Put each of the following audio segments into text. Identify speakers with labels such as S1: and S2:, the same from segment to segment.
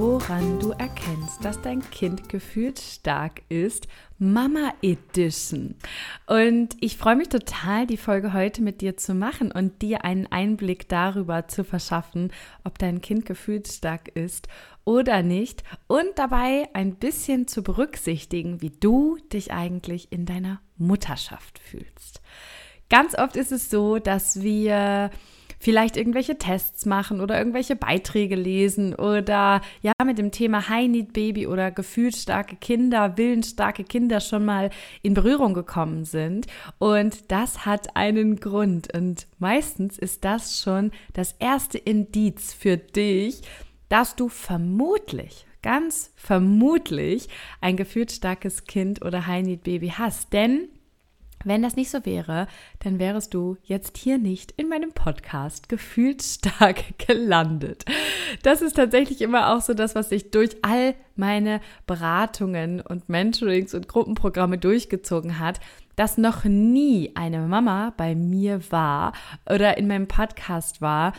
S1: woran du erkennst, dass dein Kind gefühlsstark ist. Mama Edition. Und ich freue mich total, die Folge heute mit dir zu machen und dir einen Einblick darüber zu verschaffen, ob dein Kind gefühlsstark ist oder nicht und dabei ein bisschen zu berücksichtigen, wie du dich eigentlich in deiner Mutterschaft fühlst. Ganz oft ist es so, dass wir vielleicht irgendwelche Tests machen oder irgendwelche Beiträge lesen oder ja mit dem Thema High Need Baby oder gefühlsstarke Kinder, willensstarke Kinder schon mal in Berührung gekommen sind. Und das hat einen Grund. Und meistens ist das schon das erste Indiz für dich, dass du vermutlich ganz vermutlich ein gefühlsstarkes Kind oder High Need Baby hast. Denn wenn das nicht so wäre, dann wärest du jetzt hier nicht in meinem Podcast gefühlt stark gelandet. Das ist tatsächlich immer auch so das, was sich durch all meine Beratungen und Mentorings und Gruppenprogramme durchgezogen hat, dass noch nie eine Mama bei mir war oder in meinem Podcast war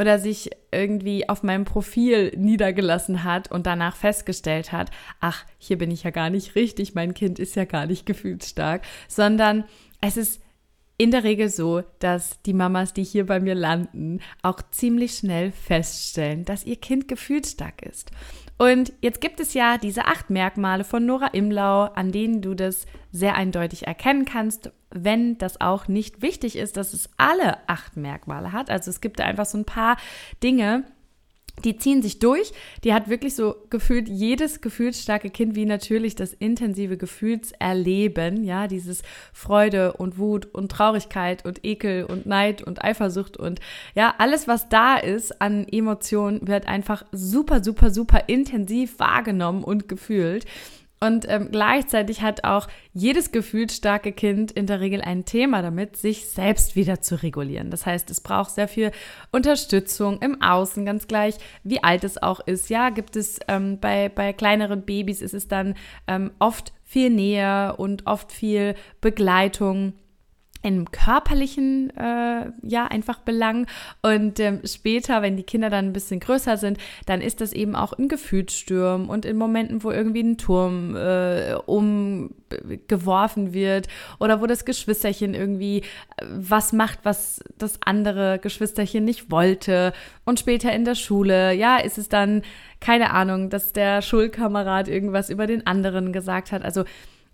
S1: oder sich irgendwie auf meinem Profil niedergelassen hat und danach festgestellt hat, ach, hier bin ich ja gar nicht richtig, mein Kind ist ja gar nicht gefühlsstark, sondern es ist in der Regel so, dass die Mamas, die hier bei mir landen, auch ziemlich schnell feststellen, dass ihr Kind gefühlsstark ist. Und jetzt gibt es ja diese acht Merkmale von Nora Imlau, an denen du das sehr eindeutig erkennen kannst, wenn das auch nicht wichtig ist, dass es alle acht Merkmale hat. Also es gibt da einfach so ein paar Dinge, die ziehen sich durch. Die hat wirklich so gefühlt jedes gefühlsstarke Kind wie natürlich das intensive Gefühlserleben, ja, dieses Freude und Wut und Traurigkeit und Ekel und Neid und Eifersucht und ja, alles was da ist an Emotionen wird einfach super super super intensiv wahrgenommen und gefühlt. Und ähm, gleichzeitig hat auch jedes gefühlsstarke Kind in der Regel ein Thema damit, sich selbst wieder zu regulieren. Das heißt, es braucht sehr viel Unterstützung im Außen, ganz gleich, wie alt es auch ist. Ja, gibt es ähm, bei, bei kleineren Babys ist es dann ähm, oft viel Nähe und oft viel Begleitung im körperlichen äh, ja einfach Belang und ähm, später, wenn die Kinder dann ein bisschen größer sind, dann ist das eben auch in Gefühlsstürmen und in Momenten, wo irgendwie ein Turm äh, umgeworfen wird oder wo das Geschwisterchen irgendwie äh, was macht, was das andere Geschwisterchen nicht wollte und später in der Schule, ja, ist es dann keine Ahnung, dass der Schulkamerad irgendwas über den anderen gesagt hat. Also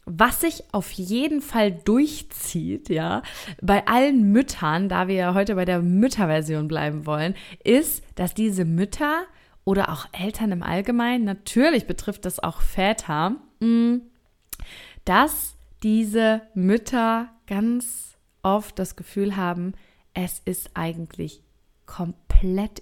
S1: was sich auf jeden Fall durchzieht, ja, bei allen Müttern, da wir ja heute bei der Mütterversion bleiben wollen, ist, dass diese Mütter oder auch Eltern im Allgemeinen, natürlich betrifft das auch Väter, mm, dass diese Mütter ganz oft das Gefühl haben, es ist eigentlich komplett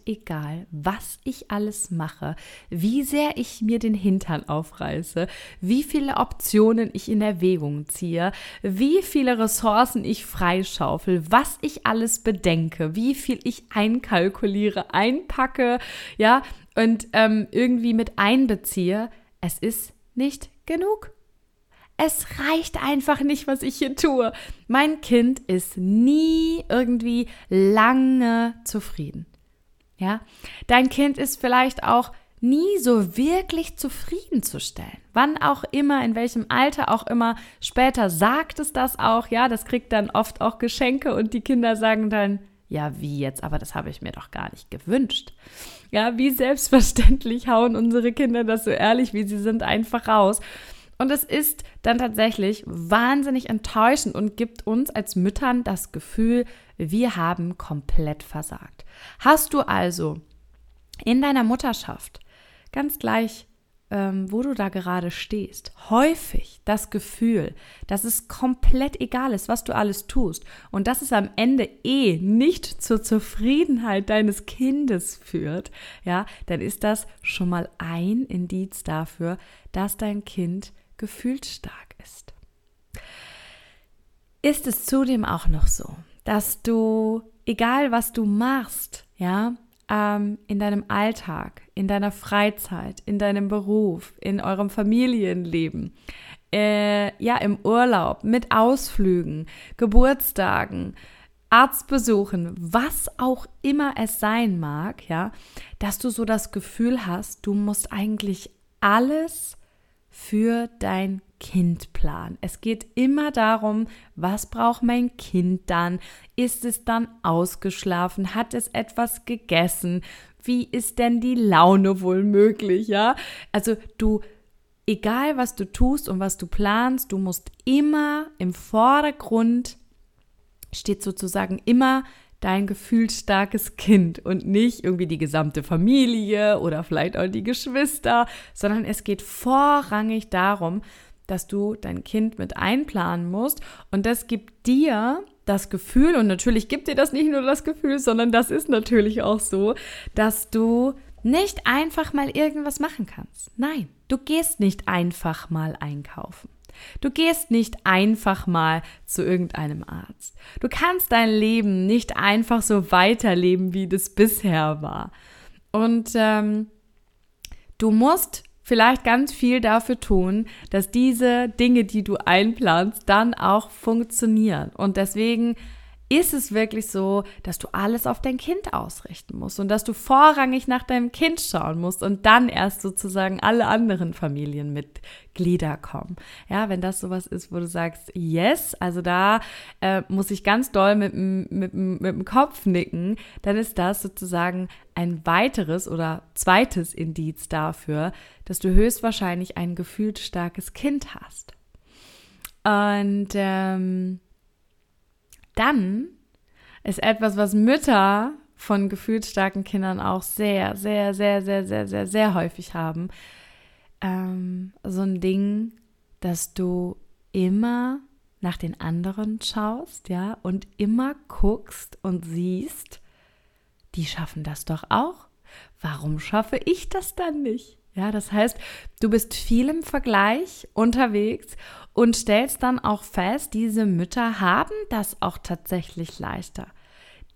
S1: egal, was ich alles mache, wie sehr ich mir den Hintern aufreiße, wie viele Optionen ich in Erwägung ziehe, wie viele Ressourcen ich freischaufel, was ich alles bedenke, wie viel ich einkalkuliere, einpacke, ja, und ähm, irgendwie mit einbeziehe. Es ist nicht genug. Es reicht einfach nicht, was ich hier tue. Mein Kind ist nie irgendwie lange zufrieden. Ja, dein Kind ist vielleicht auch nie so wirklich zufriedenzustellen. Wann auch immer, in welchem Alter auch immer, später sagt es das auch, ja, das kriegt dann oft auch Geschenke und die Kinder sagen dann, ja, wie jetzt, aber das habe ich mir doch gar nicht gewünscht. Ja, wie selbstverständlich hauen unsere Kinder das so ehrlich, wie sie sind, einfach raus. Und es ist dann tatsächlich wahnsinnig enttäuschend und gibt uns als Müttern das Gefühl, wir haben komplett versagt. Hast du also in deiner Mutterschaft ganz gleich, ähm, wo du da gerade stehst. Häufig das Gefühl, dass es komplett egal ist, was du alles tust und dass es am Ende eh nicht zur Zufriedenheit deines Kindes führt, ja, dann ist das schon mal ein Indiz dafür, dass dein Kind gefühlsstark ist. Ist es zudem auch noch so, dass du, egal was du machst, ja, ähm, in deinem Alltag, in deiner Freizeit, in deinem Beruf, in eurem Familienleben, äh, ja, im Urlaub, mit Ausflügen, Geburtstagen, Arztbesuchen, was auch immer es sein mag, ja, dass du so das Gefühl hast, du musst eigentlich alles für dein Kind planen. Es geht immer darum, was braucht mein Kind dann? Ist es dann ausgeschlafen? Hat es etwas gegessen? Wie ist denn die Laune wohl möglich, ja? Also du egal was du tust und was du planst, du musst immer im Vordergrund steht sozusagen immer dein gefühlsstarkes Kind und nicht irgendwie die gesamte Familie oder vielleicht auch die Geschwister, sondern es geht vorrangig darum, dass du dein Kind mit einplanen musst und das gibt dir das Gefühl und natürlich gibt dir das nicht nur das Gefühl, sondern das ist natürlich auch so, dass du nicht einfach mal irgendwas machen kannst. Nein, du gehst nicht einfach mal einkaufen. Du gehst nicht einfach mal zu irgendeinem Arzt. Du kannst dein Leben nicht einfach so weiterleben, wie das bisher war. Und ähm, du musst vielleicht ganz viel dafür tun, dass diese Dinge, die du einplanst, dann auch funktionieren. Und deswegen ist es wirklich so, dass du alles auf dein Kind ausrichten musst und dass du vorrangig nach deinem Kind schauen musst und dann erst sozusagen alle anderen Familienmitglieder kommen. Ja, wenn das sowas ist, wo du sagst, yes, also da äh, muss ich ganz doll mit, mit, mit dem Kopf nicken, dann ist das sozusagen ein weiteres oder zweites Indiz dafür, dass du höchstwahrscheinlich ein gefühlt starkes Kind hast. Und ähm, dann ist etwas, was Mütter von gefühlsstarken Kindern auch sehr, sehr, sehr, sehr, sehr, sehr, sehr häufig haben. Ähm, so ein Ding, dass du immer nach den anderen schaust, ja, und immer guckst und siehst, die schaffen das doch auch. Warum schaffe ich das dann nicht? Ja, das heißt, du bist viel im Vergleich unterwegs und stellst dann auch fest, diese Mütter haben das auch tatsächlich leichter.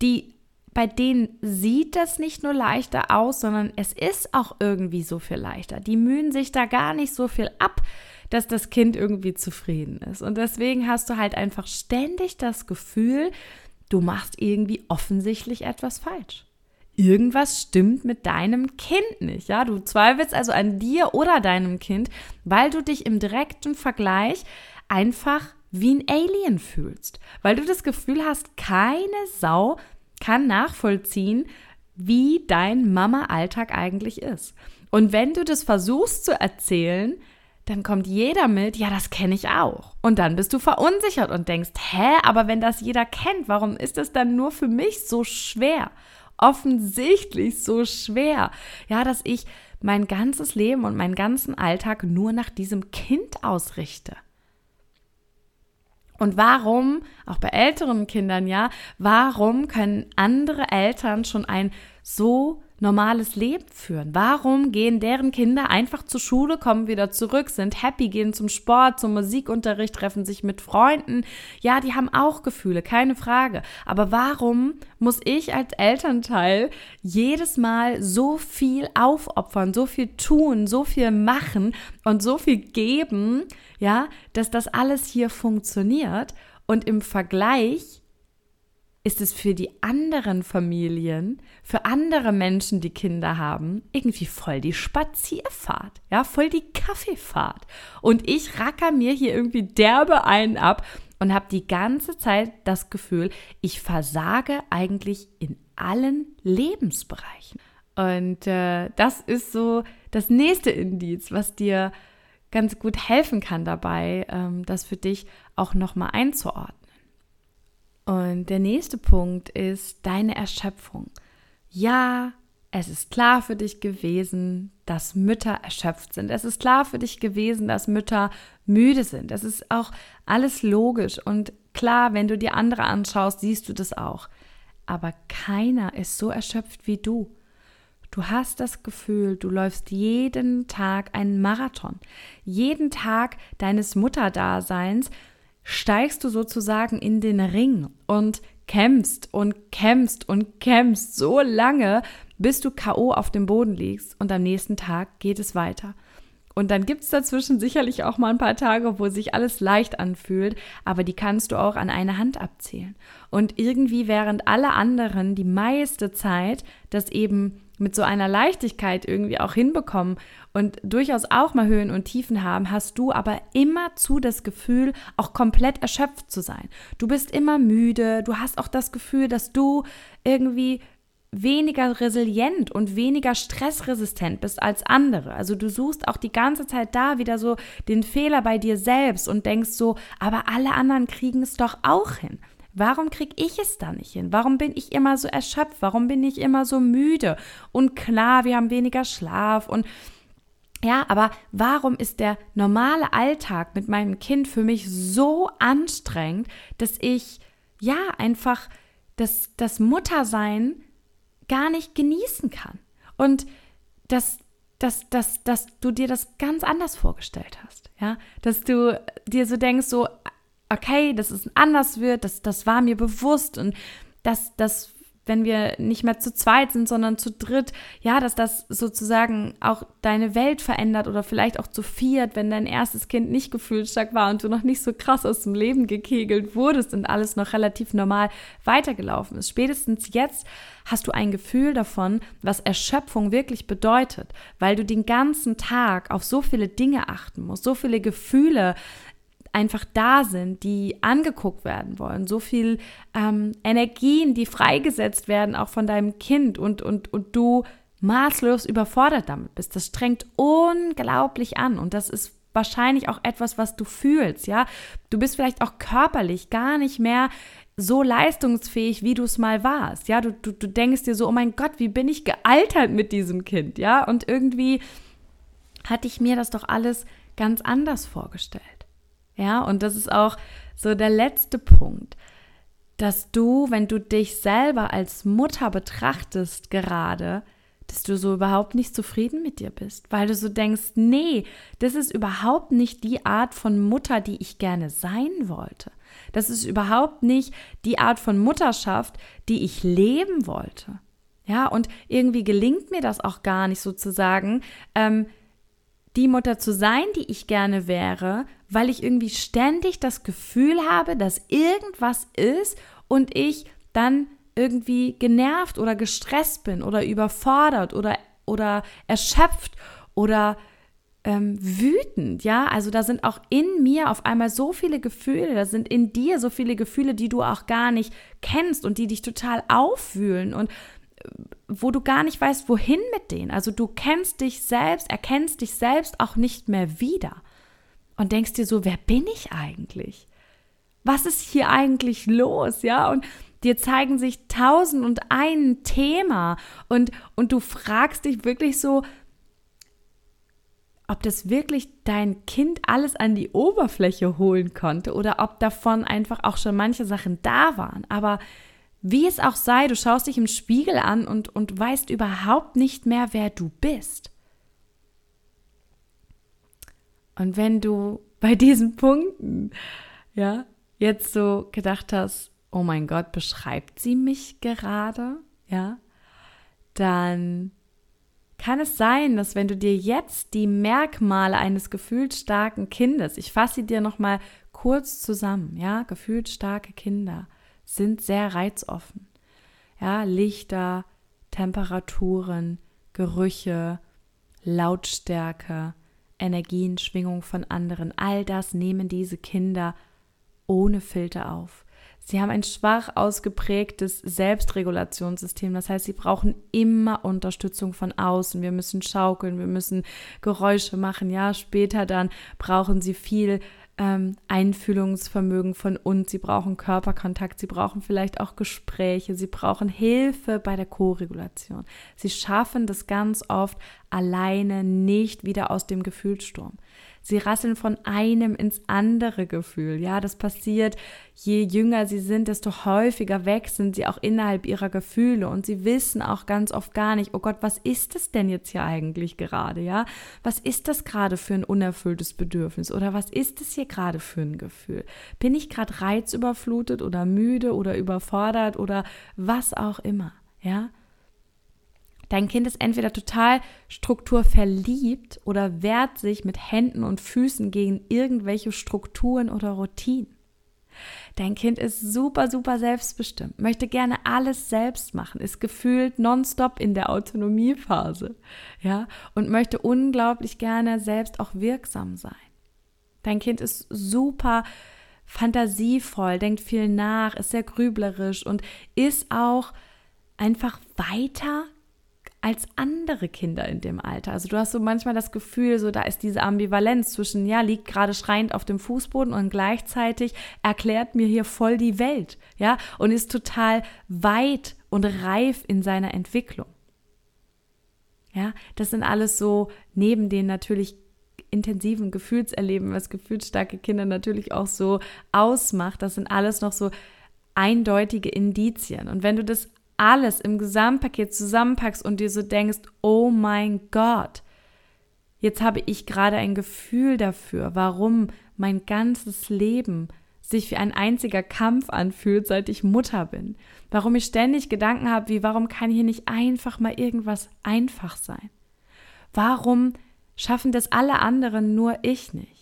S1: Die bei denen sieht das nicht nur leichter aus, sondern es ist auch irgendwie so viel leichter. Die mühen sich da gar nicht so viel ab, dass das Kind irgendwie zufrieden ist. Und deswegen hast du halt einfach ständig das Gefühl, du machst irgendwie offensichtlich etwas falsch irgendwas stimmt mit deinem Kind nicht. Ja, du zweifelst also an dir oder deinem Kind, weil du dich im direkten Vergleich einfach wie ein Alien fühlst, weil du das Gefühl hast, keine Sau kann nachvollziehen, wie dein Mama-Alltag eigentlich ist. Und wenn du das versuchst zu erzählen, dann kommt jeder mit, ja, das kenne ich auch. Und dann bist du verunsichert und denkst, hä, aber wenn das jeder kennt, warum ist es dann nur für mich so schwer? Offensichtlich so schwer, ja, dass ich mein ganzes Leben und meinen ganzen Alltag nur nach diesem Kind ausrichte. Und warum, auch bei älteren Kindern, ja, warum können andere Eltern schon ein so normales Leben führen? Warum gehen deren Kinder einfach zur Schule, kommen wieder zurück, sind happy, gehen zum Sport, zum Musikunterricht, treffen sich mit Freunden? Ja, die haben auch Gefühle, keine Frage. Aber warum muss ich als Elternteil jedes Mal so viel aufopfern, so viel tun, so viel machen und so viel geben, ja, dass das alles hier funktioniert? Und im Vergleich ist es für die anderen Familien, für andere Menschen, die Kinder haben, irgendwie voll die Spazierfahrt, ja, voll die Kaffeefahrt. Und ich racker mir hier irgendwie derbe einen ab und habe die ganze Zeit das Gefühl, ich versage eigentlich in allen Lebensbereichen. Und äh, das ist so das nächste Indiz, was dir ganz gut helfen kann dabei, ähm, das für dich auch nochmal einzuordnen. Und der nächste Punkt ist deine Erschöpfung. Ja, es ist klar für dich gewesen, dass Mütter erschöpft sind. Es ist klar für dich gewesen, dass Mütter müde sind. Es ist auch alles logisch und klar, wenn du dir andere anschaust, siehst du das auch. Aber keiner ist so erschöpft wie du. Du hast das Gefühl, du läufst jeden Tag einen Marathon. Jeden Tag deines Mutterdaseins steigst du sozusagen in den Ring und kämpfst und kämpfst und kämpfst so lange, bis du KO auf dem Boden liegst und am nächsten Tag geht es weiter. Und dann gibt es dazwischen sicherlich auch mal ein paar Tage, wo sich alles leicht anfühlt, aber die kannst du auch an eine Hand abzählen. Und irgendwie während alle anderen die meiste Zeit das eben mit so einer Leichtigkeit irgendwie auch hinbekommen und durchaus auch mal Höhen und Tiefen haben, hast du aber immerzu das Gefühl, auch komplett erschöpft zu sein. Du bist immer müde, du hast auch das Gefühl, dass du irgendwie weniger resilient und weniger stressresistent bist als andere. Also du suchst auch die ganze Zeit da wieder so den Fehler bei dir selbst und denkst so, aber alle anderen kriegen es doch auch hin. Warum kriege ich es da nicht hin? Warum bin ich immer so erschöpft? Warum bin ich immer so müde? Und klar, wir haben weniger Schlaf und ja, aber warum ist der normale Alltag mit meinem Kind für mich so anstrengend, dass ich ja einfach das, das Muttersein gar nicht genießen kann. Und dass, dass, dass, dass du dir das ganz anders vorgestellt hast. Ja, dass du dir so denkst, so, okay, dass es anders wird, das, das war mir bewusst und dass das wenn wir nicht mehr zu zweit sind, sondern zu dritt, ja, dass das sozusagen auch deine Welt verändert oder vielleicht auch zu viert, wenn dein erstes Kind nicht gefühlsstark war und du noch nicht so krass aus dem Leben gekegelt wurdest und alles noch relativ normal weitergelaufen ist. Spätestens jetzt hast du ein Gefühl davon, was Erschöpfung wirklich bedeutet, weil du den ganzen Tag auf so viele Dinge achten musst, so viele Gefühle einfach da sind, die angeguckt werden wollen, so viel ähm, Energien, die freigesetzt werden, auch von deinem Kind und, und, und du maßlos überfordert damit bist. Das strengt unglaublich an und das ist wahrscheinlich auch etwas, was du fühlst, ja. Du bist vielleicht auch körperlich gar nicht mehr so leistungsfähig, wie du es mal warst, ja. Du, du, du denkst dir so, oh mein Gott, wie bin ich gealtert mit diesem Kind, ja. Und irgendwie hatte ich mir das doch alles ganz anders vorgestellt. Ja, und das ist auch so der letzte Punkt, dass du, wenn du dich selber als Mutter betrachtest gerade, dass du so überhaupt nicht zufrieden mit dir bist, weil du so denkst, nee, das ist überhaupt nicht die Art von Mutter, die ich gerne sein wollte. Das ist überhaupt nicht die Art von Mutterschaft, die ich leben wollte. Ja, und irgendwie gelingt mir das auch gar nicht sozusagen, ähm, die Mutter zu sein, die ich gerne wäre, weil ich irgendwie ständig das Gefühl habe, dass irgendwas ist und ich dann irgendwie genervt oder gestresst bin oder überfordert oder, oder erschöpft oder ähm, wütend, ja, also da sind auch in mir auf einmal so viele Gefühle, da sind in dir so viele Gefühle, die du auch gar nicht kennst und die dich total aufwühlen und wo du gar nicht weißt, wohin mit denen. Also du kennst dich selbst, erkennst dich selbst auch nicht mehr wieder und denkst dir so, wer bin ich eigentlich? Was ist hier eigentlich los? Ja, und dir zeigen sich tausend und ein Thema und, und du fragst dich wirklich so, ob das wirklich dein Kind alles an die Oberfläche holen konnte oder ob davon einfach auch schon manche Sachen da waren. Aber wie es auch sei, du schaust dich im Spiegel an und, und weißt überhaupt nicht mehr, wer du bist. Und wenn du bei diesen Punkten, ja, jetzt so gedacht hast, oh mein Gott, beschreibt sie mich gerade, ja, dann kann es sein, dass wenn du dir jetzt die Merkmale eines gefühlsstarken Kindes, ich fasse sie dir noch mal kurz zusammen, ja, gefühlsstarke Kinder, sind sehr reizoffen. Ja, Lichter, Temperaturen, Gerüche, Lautstärke, Energien, Schwingung von anderen, all das nehmen diese Kinder ohne Filter auf. Sie haben ein schwach ausgeprägtes Selbstregulationssystem. Das heißt, sie brauchen immer Unterstützung von außen. Wir müssen schaukeln, wir müssen Geräusche machen. Ja, später dann brauchen sie viel ähm, Einfühlungsvermögen von uns, sie brauchen Körperkontakt, sie brauchen vielleicht auch Gespräche, sie brauchen Hilfe bei der Co-Regulation. Sie schaffen das ganz oft alleine nicht wieder aus dem Gefühlssturm. Sie rasseln von einem ins andere Gefühl. Ja, das passiert, je jünger sie sind, desto häufiger wechseln sie auch innerhalb ihrer Gefühle und sie wissen auch ganz oft gar nicht, oh Gott, was ist das denn jetzt hier eigentlich gerade? Ja, was ist das gerade für ein unerfülltes Bedürfnis oder was ist es hier gerade für ein Gefühl? Bin ich gerade reizüberflutet oder müde oder überfordert oder was auch immer? Ja, Dein Kind ist entweder total strukturverliebt oder wehrt sich mit Händen und Füßen gegen irgendwelche Strukturen oder Routinen. Dein Kind ist super, super selbstbestimmt, möchte gerne alles selbst machen, ist gefühlt nonstop in der Autonomiephase, ja, und möchte unglaublich gerne selbst auch wirksam sein. Dein Kind ist super fantasievoll, denkt viel nach, ist sehr grüblerisch und ist auch einfach weiter als andere Kinder in dem Alter. Also du hast so manchmal das Gefühl, so da ist diese Ambivalenz zwischen, ja, liegt gerade schreiend auf dem Fußboden und gleichzeitig erklärt mir hier voll die Welt, ja, und ist total weit und reif in seiner Entwicklung. Ja, das sind alles so neben den natürlich intensiven Gefühlserleben, was gefühlsstarke Kinder natürlich auch so ausmacht. Das sind alles noch so eindeutige Indizien. Und wenn du das alles im Gesamtpaket zusammenpackst und dir so denkst, oh mein Gott, jetzt habe ich gerade ein Gefühl dafür, warum mein ganzes Leben sich wie ein einziger Kampf anfühlt, seit ich Mutter bin. Warum ich ständig Gedanken habe, wie warum kann hier nicht einfach mal irgendwas einfach sein? Warum schaffen das alle anderen, nur ich nicht?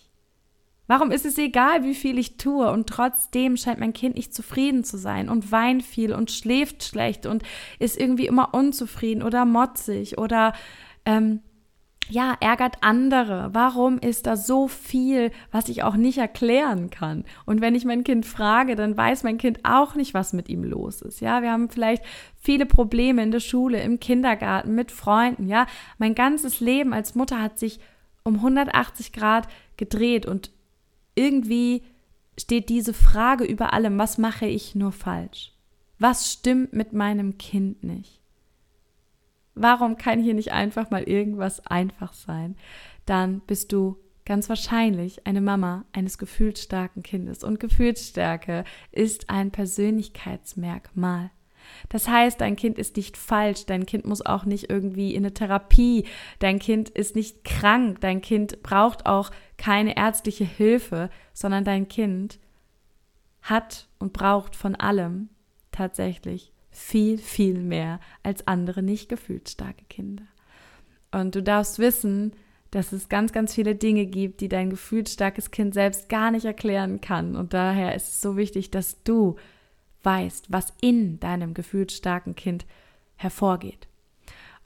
S1: Warum ist es egal, wie viel ich tue und trotzdem scheint mein Kind nicht zufrieden zu sein und weint viel und schläft schlecht und ist irgendwie immer unzufrieden oder motzig oder ähm, ja, ärgert andere. Warum ist da so viel, was ich auch nicht erklären kann? Und wenn ich mein Kind frage, dann weiß mein Kind auch nicht, was mit ihm los ist. Ja, wir haben vielleicht viele Probleme in der Schule, im Kindergarten, mit Freunden. Ja, mein ganzes Leben als Mutter hat sich um 180 Grad gedreht und irgendwie steht diese Frage über allem, was mache ich nur falsch? Was stimmt mit meinem Kind nicht? Warum kann hier nicht einfach mal irgendwas einfach sein? Dann bist du ganz wahrscheinlich eine Mama eines gefühlsstarken Kindes. Und Gefühlsstärke ist ein Persönlichkeitsmerkmal. Das heißt, dein Kind ist nicht falsch, dein Kind muss auch nicht irgendwie in eine Therapie, dein Kind ist nicht krank, dein Kind braucht auch keine ärztliche Hilfe, sondern dein Kind hat und braucht von allem tatsächlich viel, viel mehr als andere nicht gefühlsstarke Kinder. Und du darfst wissen, dass es ganz, ganz viele Dinge gibt, die dein gefühlsstarkes Kind selbst gar nicht erklären kann. Und daher ist es so wichtig, dass du weißt, was in deinem gefühlsstarken Kind hervorgeht.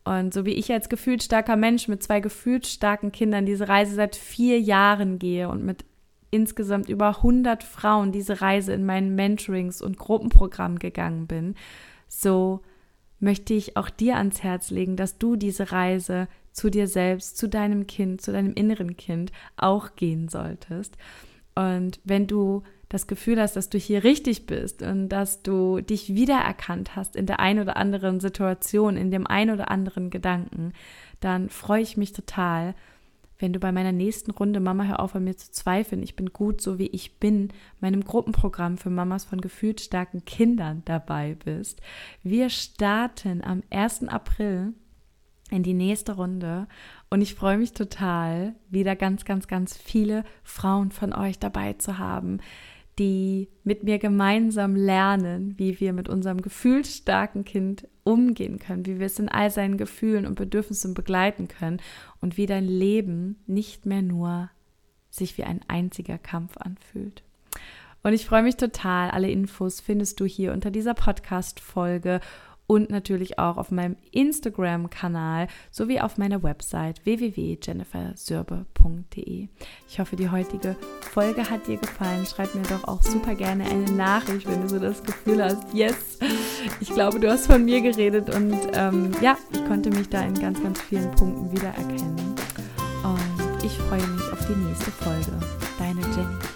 S1: Und so wie ich als gefühlsstarker Mensch mit zwei gefühlsstarken Kindern diese Reise seit vier Jahren gehe und mit insgesamt über 100 Frauen diese Reise in meinen Mentorings und Gruppenprogrammen gegangen bin, so möchte ich auch dir ans Herz legen, dass du diese Reise zu dir selbst, zu deinem Kind, zu deinem inneren Kind auch gehen solltest. Und wenn du das Gefühl hast, dass du hier richtig bist und dass du dich wiedererkannt hast in der einen oder anderen Situation, in dem einen oder anderen Gedanken, dann freue ich mich total, wenn du bei meiner nächsten Runde Mama hör auf an mir zu zweifeln, ich bin gut so wie ich bin, meinem Gruppenprogramm für Mamas von gefühlt starken Kindern dabei bist. Wir starten am 1. April in die nächste Runde und ich freue mich total, wieder ganz, ganz, ganz viele Frauen von euch dabei zu haben, die mit mir gemeinsam lernen, wie wir mit unserem gefühlsstarken Kind umgehen können, wie wir es in all seinen Gefühlen und Bedürfnissen begleiten können und wie dein Leben nicht mehr nur sich wie ein einziger Kampf anfühlt. Und ich freue mich total. Alle Infos findest du hier unter dieser Podcast-Folge und natürlich auch auf meinem Instagram-Kanal sowie auf meiner Website www.jennifersürbe.de. Ich hoffe, die heutige Folge hat dir gefallen. Schreib mir doch auch super gerne eine Nachricht, wenn du so das Gefühl hast, yes, ich glaube, du hast von mir geredet und ähm, ja, ich konnte mich da in ganz, ganz vielen Punkten wiedererkennen. Und ich freue mich auf die nächste Folge. Deine Jenny.